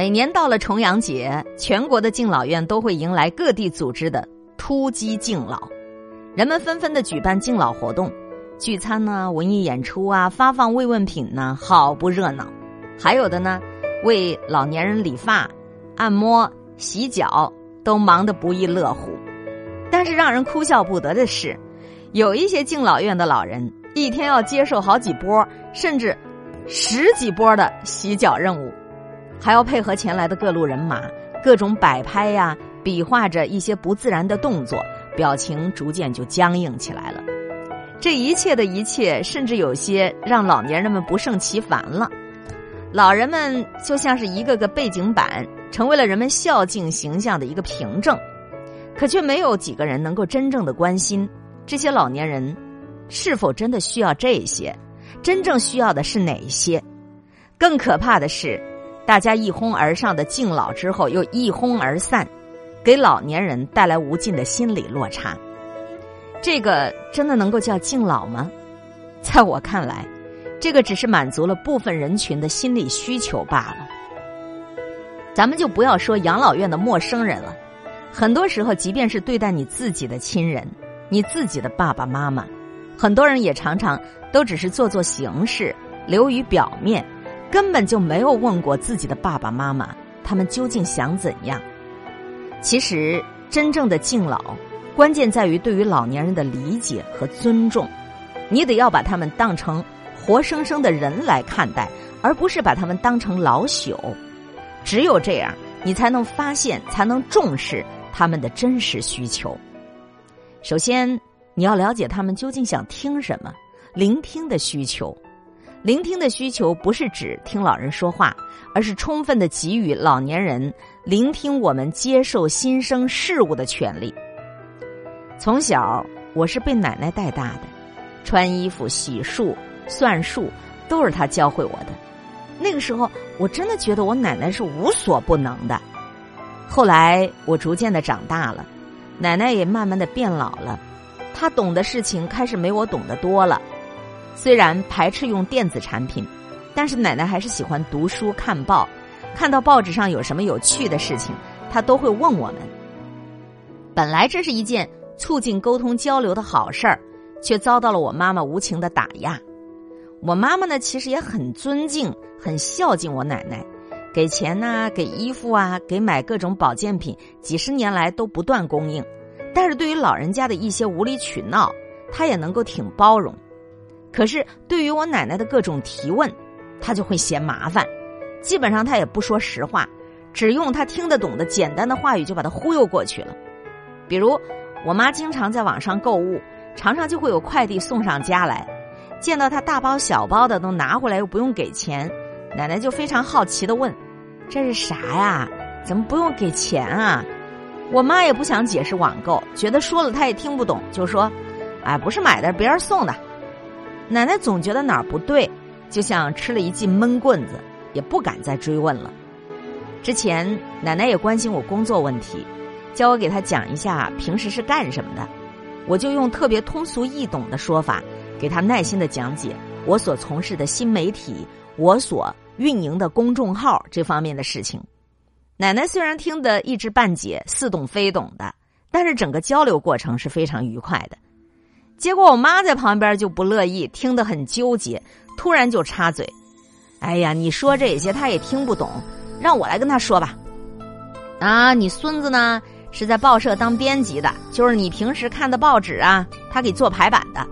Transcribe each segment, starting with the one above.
每年到了重阳节，全国的敬老院都会迎来各地组织的突击敬老，人们纷纷的举办敬老活动，聚餐呢、文艺演出啊、发放慰问品呢，好不热闹。还有的呢，为老年人理发、按摩、洗脚，都忙得不亦乐乎。但是让人哭笑不得的是，有一些敬老院的老人一天要接受好几波，甚至十几波的洗脚任务。还要配合前来的各路人马，各种摆拍呀，比划着一些不自然的动作，表情逐渐就僵硬起来了。这一切的一切，甚至有些让老年人们不胜其烦了。老人们就像是一个个背景板，成为了人们孝敬形象的一个凭证，可却没有几个人能够真正的关心这些老年人是否真的需要这些，真正需要的是哪些。更可怕的是。大家一哄而上的敬老之后，又一哄而散，给老年人带来无尽的心理落差。这个真的能够叫敬老吗？在我看来，这个只是满足了部分人群的心理需求罢了。咱们就不要说养老院的陌生人了，很多时候，即便是对待你自己的亲人，你自己的爸爸妈妈，很多人也常常都只是做做形式，流于表面。根本就没有问过自己的爸爸妈妈，他们究竟想怎样？其实，真正的敬老，关键在于对于老年人的理解和尊重。你得要把他们当成活生生的人来看待，而不是把他们当成老朽。只有这样，你才能发现，才能重视他们的真实需求。首先，你要了解他们究竟想听什么，聆听的需求。聆听的需求不是指听老人说话，而是充分的给予老年人聆听我们接受新生事物的权利。从小我是被奶奶带大的，穿衣服、洗漱、算数都是她教会我的。那个时候我真的觉得我奶奶是无所不能的。后来我逐渐的长大了，奶奶也慢慢的变老了，她懂的事情开始没我懂得多了。虽然排斥用电子产品，但是奶奶还是喜欢读书看报。看到报纸上有什么有趣的事情，她都会问我们。本来这是一件促进沟通交流的好事儿，却遭到了我妈妈无情的打压。我妈妈呢，其实也很尊敬、很孝敬我奶奶，给钱呐，给衣服啊，给买各种保健品，几十年来都不断供应。但是对于老人家的一些无理取闹，她也能够挺包容。可是，对于我奶奶的各种提问，他就会嫌麻烦。基本上，他也不说实话，只用他听得懂的简单的话语就把他忽悠过去了。比如，我妈经常在网上购物，常常就会有快递送上家来，见到他大包小包的都拿回来又不用给钱，奶奶就非常好奇的问：“这是啥呀？怎么不用给钱啊？”我妈也不想解释网购，觉得说了她也听不懂，就说：“哎，不是买的，别人送的。”奶奶总觉得哪儿不对，就像吃了一记闷棍子，也不敢再追问了。之前奶奶也关心我工作问题，叫我给她讲一下平时是干什么的，我就用特别通俗易懂的说法，给她耐心的讲解我所从事的新媒体、我所运营的公众号这方面的事情。奶奶虽然听得一知半解、似懂非懂的，但是整个交流过程是非常愉快的。结果我妈在旁边就不乐意，听得很纠结，突然就插嘴：“哎呀，你说这些他也听不懂，让我来跟他说吧。”啊，你孙子呢是在报社当编辑的，就是你平时看的报纸啊，他给做排版的。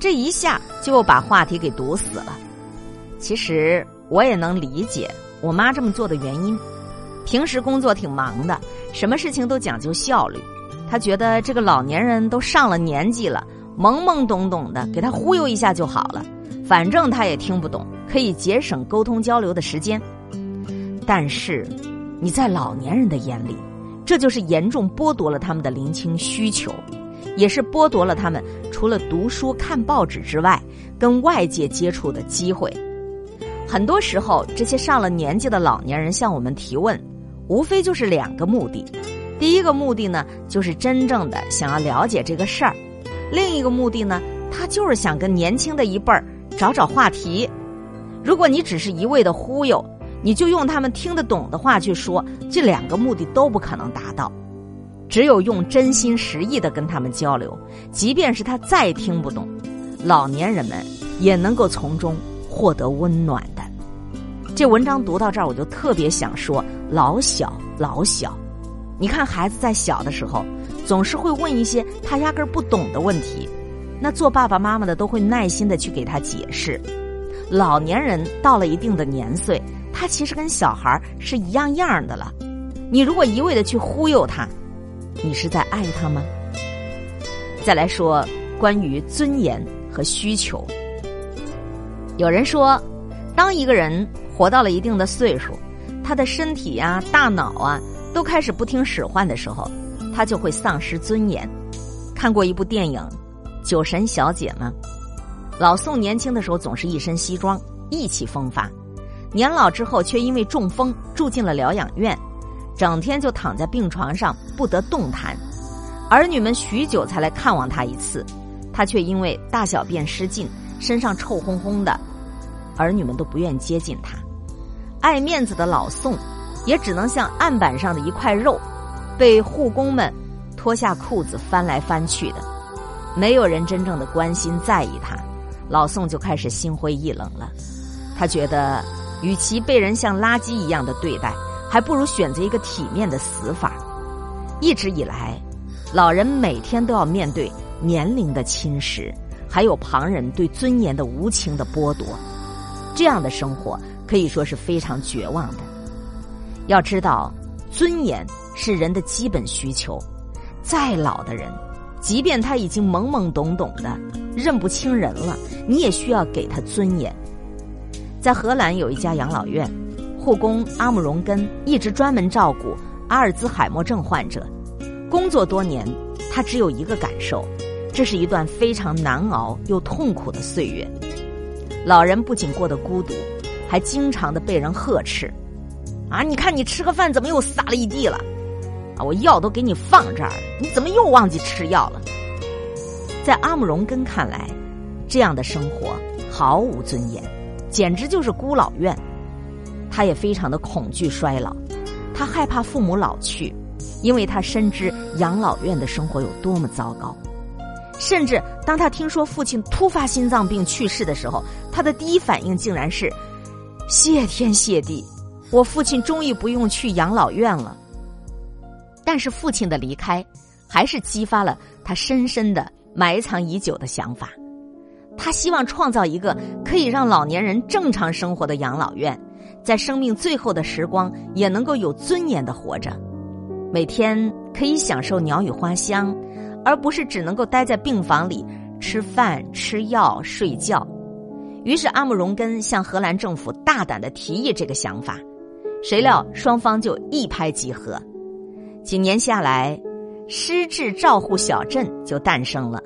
这一下就把话题给堵死了。其实我也能理解我妈这么做的原因，平时工作挺忙的，什么事情都讲究效率。他觉得这个老年人都上了年纪了，懵懵懂懂的，给他忽悠一下就好了，反正他也听不懂，可以节省沟通交流的时间。但是，你在老年人的眼里，这就是严重剥夺了他们的聆听需求，也是剥夺了他们除了读书看报纸之外，跟外界接触的机会。很多时候，这些上了年纪的老年人向我们提问，无非就是两个目的。第一个目的呢，就是真正的想要了解这个事儿；另一个目的呢，他就是想跟年轻的一辈儿找找话题。如果你只是一味的忽悠，你就用他们听得懂的话去说，这两个目的都不可能达到。只有用真心实意的跟他们交流，即便是他再听不懂，老年人们也能够从中获得温暖的。这文章读到这儿，我就特别想说：老小老小，你看孩子在小的时候，总是会问一些他压根儿不懂的问题，那做爸爸妈妈的都会耐心的去给他解释。老年人到了一定的年岁。他其实跟小孩是一样样的了，你如果一味的去忽悠他，你是在爱他吗？再来说关于尊严和需求，有人说，当一个人活到了一定的岁数，他的身体呀、大脑啊都开始不听使唤的时候，他就会丧失尊严。看过一部电影《酒神小姐》吗？老宋年轻的时候总是一身西装，意气风发。年老之后，却因为中风住进了疗养院，整天就躺在病床上不得动弹。儿女们许久才来看望他一次，他却因为大小便失禁，身上臭烘烘的，儿女们都不愿接近他。爱面子的老宋，也只能像案板上的一块肉，被护工们脱下裤子翻来翻去的。没有人真正的关心在意他，老宋就开始心灰意冷了。他觉得。与其被人像垃圾一样的对待，还不如选择一个体面的死法。一直以来，老人每天都要面对年龄的侵蚀，还有旁人对尊严的无情的剥夺，这样的生活可以说是非常绝望的。要知道，尊严是人的基本需求。再老的人，即便他已经懵懵懂懂的认不清人了，你也需要给他尊严。在荷兰有一家养老院，护工阿姆荣根一直专门照顾阿尔兹海默症患者。工作多年，他只有一个感受：这是一段非常难熬又痛苦的岁月。老人不仅过得孤独，还经常的被人呵斥：“啊，你看你吃个饭怎么又撒了一地了？啊，我药都给你放这儿了，你怎么又忘记吃药了？”在阿姆荣根看来，这样的生活毫无尊严。简直就是孤老院，他也非常的恐惧衰老，他害怕父母老去，因为他深知养老院的生活有多么糟糕。甚至当他听说父亲突发心脏病去世的时候，他的第一反应竟然是：谢天谢地，我父亲终于不用去养老院了。但是父亲的离开，还是激发了他深深的埋藏已久的想法。他希望创造一个可以让老年人正常生活的养老院，在生命最后的时光也能够有尊严的活着，每天可以享受鸟语花香，而不是只能够待在病房里吃饭、吃药、睡觉。于是阿姆荣根向荷兰政府大胆的提议这个想法，谁料双方就一拍即合。几年下来，失智照护小镇就诞生了，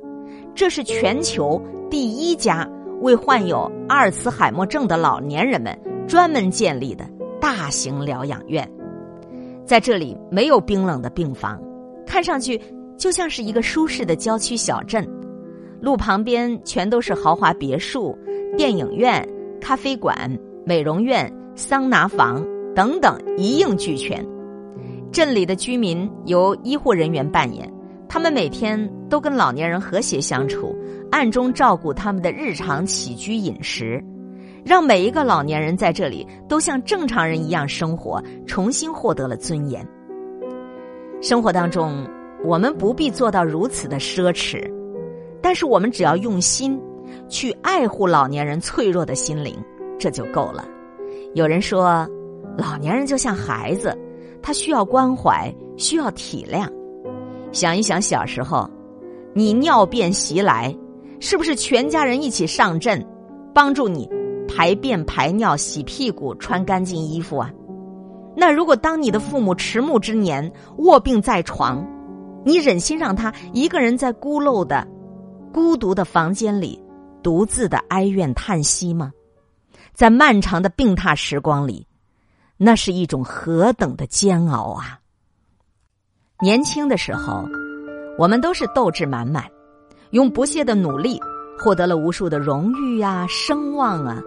这是全球。第一家为患有阿尔茨海默症的老年人们专门建立的大型疗养院，在这里没有冰冷的病房，看上去就像是一个舒适的郊区小镇。路旁边全都是豪华别墅、电影院、咖啡馆、美容院、桑拿房等等一应俱全。镇里的居民由医护人员扮演。他们每天都跟老年人和谐相处，暗中照顾他们的日常起居饮食，让每一个老年人在这里都像正常人一样生活，重新获得了尊严。生活当中，我们不必做到如此的奢侈，但是我们只要用心去爱护老年人脆弱的心灵，这就够了。有人说，老年人就像孩子，他需要关怀，需要体谅。想一想小时候，你尿便袭来，是不是全家人一起上阵，帮助你排便排尿、洗屁股、穿干净衣服啊？那如果当你的父母迟暮之年卧病在床，你忍心让他一个人在孤陋的、孤独的房间里独自的哀怨叹息吗？在漫长的病榻时光里，那是一种何等的煎熬啊！年轻的时候，我们都是斗志满满，用不懈的努力获得了无数的荣誉啊、声望啊。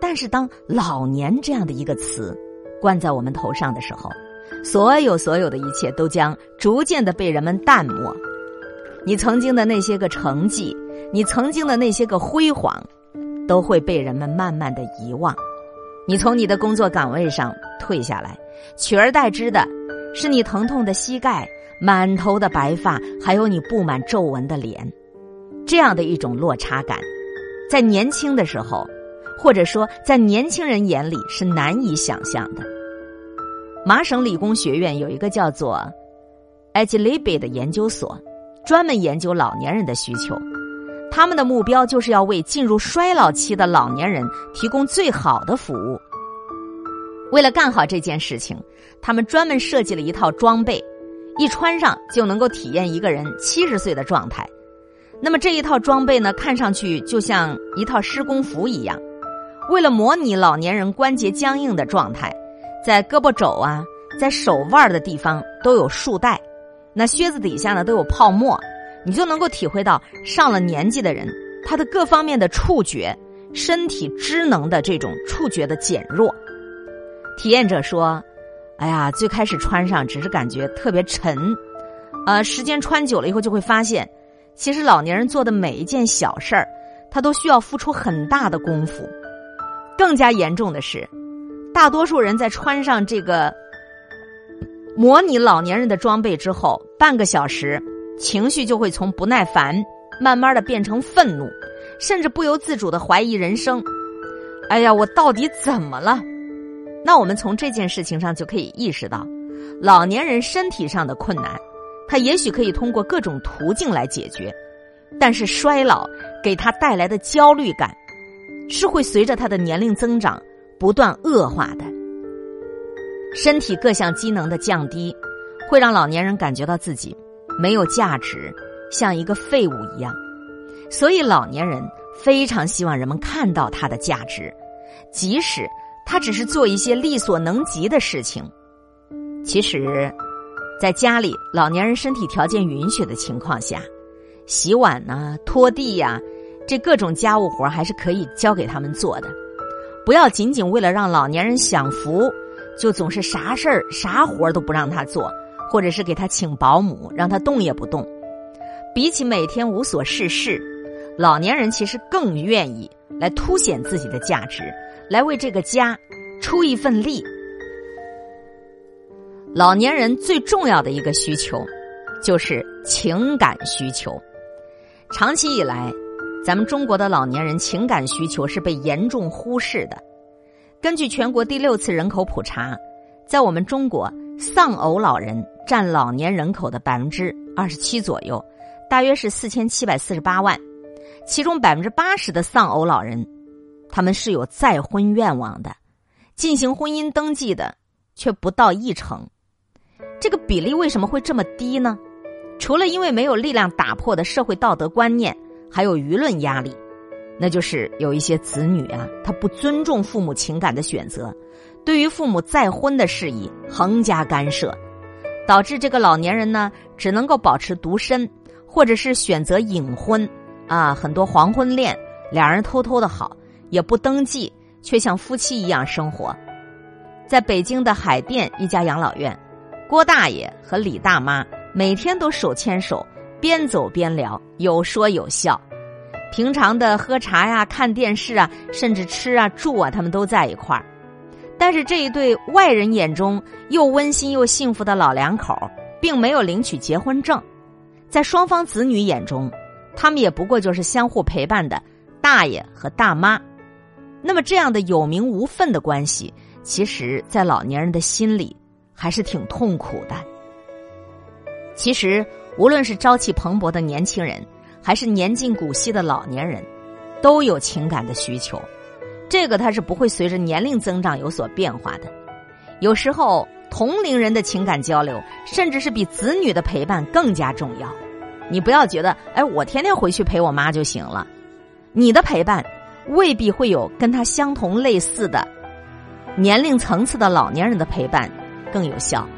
但是当“老年”这样的一个词冠在我们头上的时候，所有所有的一切都将逐渐的被人们淡漠。你曾经的那些个成绩，你曾经的那些个辉煌，都会被人们慢慢的遗忘。你从你的工作岗位上退下来，取而代之的是你疼痛的膝盖、满头的白发，还有你布满皱纹的脸。这样的一种落差感，在年轻的时候，或者说在年轻人眼里是难以想象的。麻省理工学院有一个叫做 Agilibe 的研究所。专门研究老年人的需求，他们的目标就是要为进入衰老期的老年人提供最好的服务。为了干好这件事情，他们专门设计了一套装备，一穿上就能够体验一个人七十岁的状态。那么这一套装备呢，看上去就像一套施工服一样。为了模拟老年人关节僵硬的状态，在胳膊肘啊，在手腕的地方都有束带。那靴子底下呢都有泡沫，你就能够体会到上了年纪的人他的各方面的触觉、身体知能的这种触觉的减弱。体验者说：“哎呀，最开始穿上只是感觉特别沉，呃，时间穿久了以后就会发现，其实老年人做的每一件小事儿，他都需要付出很大的功夫。更加严重的是，大多数人在穿上这个。”模拟老年人的装备之后，半个小时，情绪就会从不耐烦慢慢的变成愤怒，甚至不由自主的怀疑人生。哎呀，我到底怎么了？那我们从这件事情上就可以意识到，老年人身体上的困难，他也许可以通过各种途径来解决，但是衰老给他带来的焦虑感，是会随着他的年龄增长不断恶化的。身体各项机能的降低，会让老年人感觉到自己没有价值，像一个废物一样。所以，老年人非常希望人们看到他的价值，即使他只是做一些力所能及的事情。其实，在家里老年人身体条件允许的情况下，洗碗呐、拖地呀，这各种家务活还是可以交给他们做的。不要仅仅为了让老年人享福。就总是啥事儿、啥活都不让他做，或者是给他请保姆，让他动也不动。比起每天无所事事，老年人其实更愿意来凸显自己的价值，来为这个家出一份力。老年人最重要的一个需求，就是情感需求。长期以来，咱们中国的老年人情感需求是被严重忽视的。根据全国第六次人口普查，在我们中国，丧偶老人占老年人口的百分之二十七左右，大约是四千七百四十八万。其中百分之八十的丧偶老人，他们是有再婚愿望的，进行婚姻登记的却不到一成。这个比例为什么会这么低呢？除了因为没有力量打破的社会道德观念，还有舆论压力。那就是有一些子女啊，他不尊重父母情感的选择，对于父母再婚的事宜横加干涉，导致这个老年人呢只能够保持独身，或者是选择隐婚啊，很多黄昏恋，两人偷偷的好，也不登记，却像夫妻一样生活。在北京的海淀一家养老院，郭大爷和李大妈每天都手牵手，边走边聊，有说有笑。平常的喝茶呀、看电视啊，甚至吃啊、住啊，他们都在一块儿。但是这一对外人眼中又温馨又幸福的老两口，并没有领取结婚证，在双方子女眼中，他们也不过就是相互陪伴的大爷和大妈。那么这样的有名无分的关系，其实，在老年人的心里还是挺痛苦的。其实，无论是朝气蓬勃的年轻人。还是年近古稀的老年人，都有情感的需求，这个他是不会随着年龄增长有所变化的。有时候同龄人的情感交流，甚至是比子女的陪伴更加重要。你不要觉得，哎，我天天回去陪我妈就行了，你的陪伴未必会有跟他相同类似的年龄层次的老年人的陪伴更有效。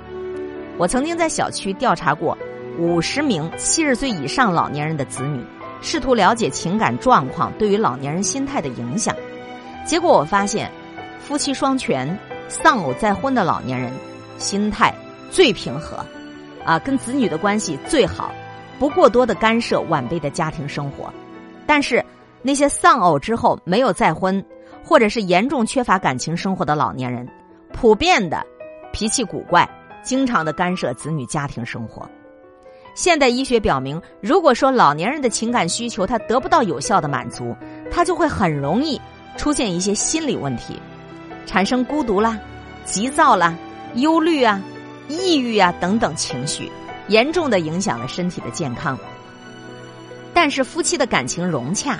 我曾经在小区调查过。五十名七十岁以上老年人的子女，试图了解情感状况对于老年人心态的影响。结果我发现，夫妻双全、丧偶再婚的老年人，心态最平和，啊，跟子女的关系最好，不过多的干涉晚辈的家庭生活。但是那些丧偶之后没有再婚，或者是严重缺乏感情生活的老年人，普遍的脾气古怪，经常的干涉子女家庭生活。现代医学表明，如果说老年人的情感需求他得不到有效的满足，他就会很容易。出现一些心理问题，产生孤独啦、急躁啦、忧虑啊、抑郁啊等等情绪，严重的影响了身体的健康。但是夫妻的感情融洽，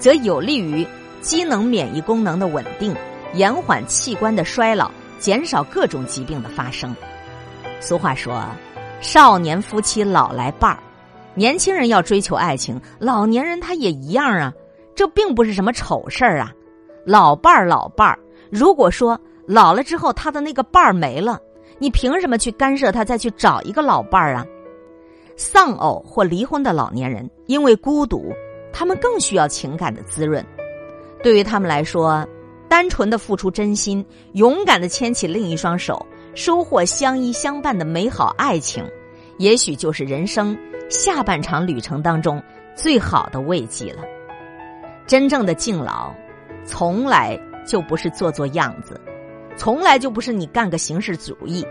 则有利于机能免疫功能的稳定，延缓器官的衰老，减少各种疾病的发生。俗话说：“少年夫妻老来伴儿。”年轻人要追求爱情，老年人他也一样啊，这并不是什么丑事儿啊。老伴儿，老伴儿。如果说老了之后他的那个伴儿没了，你凭什么去干涉他再去找一个老伴儿啊？丧偶或离婚的老年人因为孤独，他们更需要情感的滋润。对于他们来说，单纯的付出真心，勇敢的牵起另一双手，收获相依相伴的美好爱情，也许就是人生下半场旅程当中最好的慰藉了。真正的敬老。从来就不是做做样子，从来就不是你干个形式主义。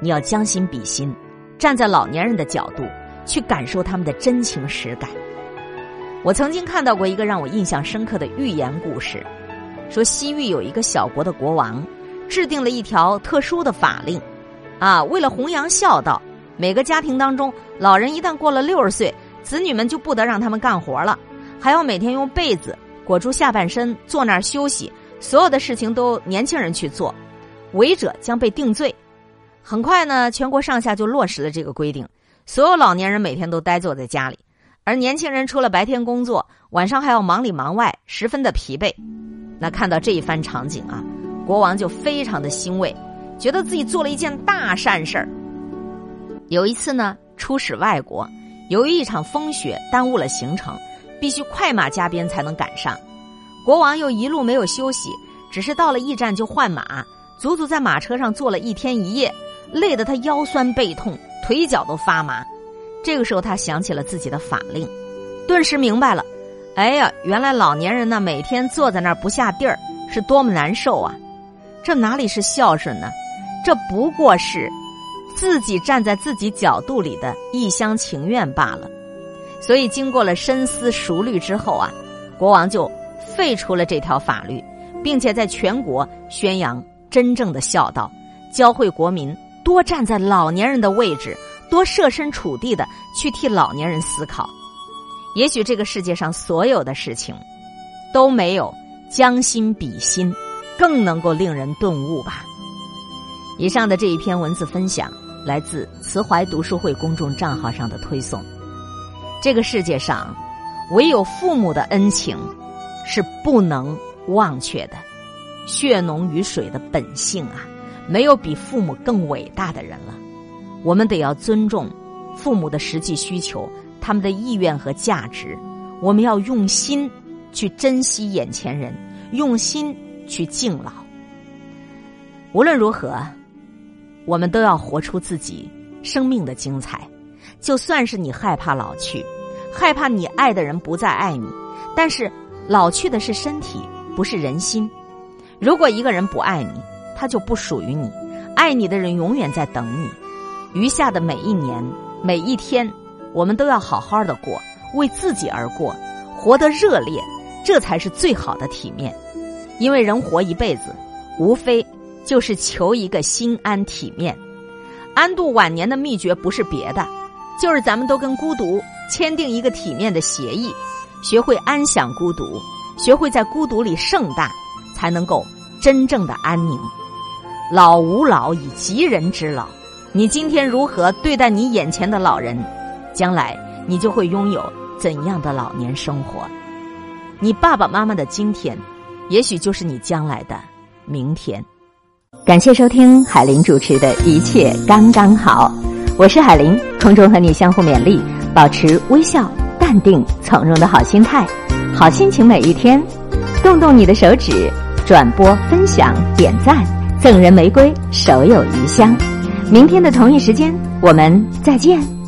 你要将心比心，站在老年人的角度去感受他们的真情实感。我曾经看到过一个让我印象深刻的寓言故事，说西域有一个小国的国王，制定了一条特殊的法令，啊，为了弘扬孝道，每个家庭当中，老人一旦过了六十岁，子女们就不得让他们干活了，还要每天用被子。裹住下半身，坐那儿休息，所有的事情都年轻人去做，违者将被定罪。很快呢，全国上下就落实了这个规定，所有老年人每天都呆坐在家里，而年轻人除了白天工作，晚上还要忙里忙外，十分的疲惫。那看到这一番场景啊，国王就非常的欣慰，觉得自己做了一件大善事儿。有一次呢，出使外国，由于一场风雪耽误了行程。必须快马加鞭才能赶上，国王又一路没有休息，只是到了驿站就换马，足足在马车上坐了一天一夜，累得他腰酸背痛，腿脚都发麻。这个时候他想起了自己的法令，顿时明白了，哎呀，原来老年人呢每天坐在那儿不下地儿是多么难受啊！这哪里是孝顺呢？这不过是自己站在自己角度里的一厢情愿罢了。所以，经过了深思熟虑之后啊，国王就废除了这条法律，并且在全国宣扬真正的孝道，教会国民多站在老年人的位置，多设身处地的去替老年人思考。也许这个世界上所有的事情，都没有将心比心更能够令人顿悟吧。以上的这一篇文字分享来自慈怀读书会公众账号上的推送。这个世界上，唯有父母的恩情是不能忘却的。血浓于水的本性啊，没有比父母更伟大的人了。我们得要尊重父母的实际需求，他们的意愿和价值。我们要用心去珍惜眼前人，用心去敬老。无论如何，我们都要活出自己生命的精彩。就算是你害怕老去，害怕你爱的人不再爱你，但是老去的是身体，不是人心。如果一个人不爱你，他就不属于你。爱你的人永远在等你。余下的每一年、每一天，我们都要好好的过，为自己而过，活得热烈，这才是最好的体面。因为人活一辈子，无非就是求一个心安体面。安度晚年的秘诀不是别的。就是咱们都跟孤独签订一个体面的协议，学会安享孤独，学会在孤独里盛大，才能够真正的安宁。老吾老以及人之老，你今天如何对待你眼前的老人，将来你就会拥有怎样的老年生活。你爸爸妈妈的今天，也许就是你将来的明天。感谢收听海林主持的一切刚刚好。我是海林，空中和你相互勉励，保持微笑、淡定、从容的好心态，好心情每一天。动动你的手指，转播、分享、点赞，赠人玫瑰，手有余香。明天的同一时间，我们再见。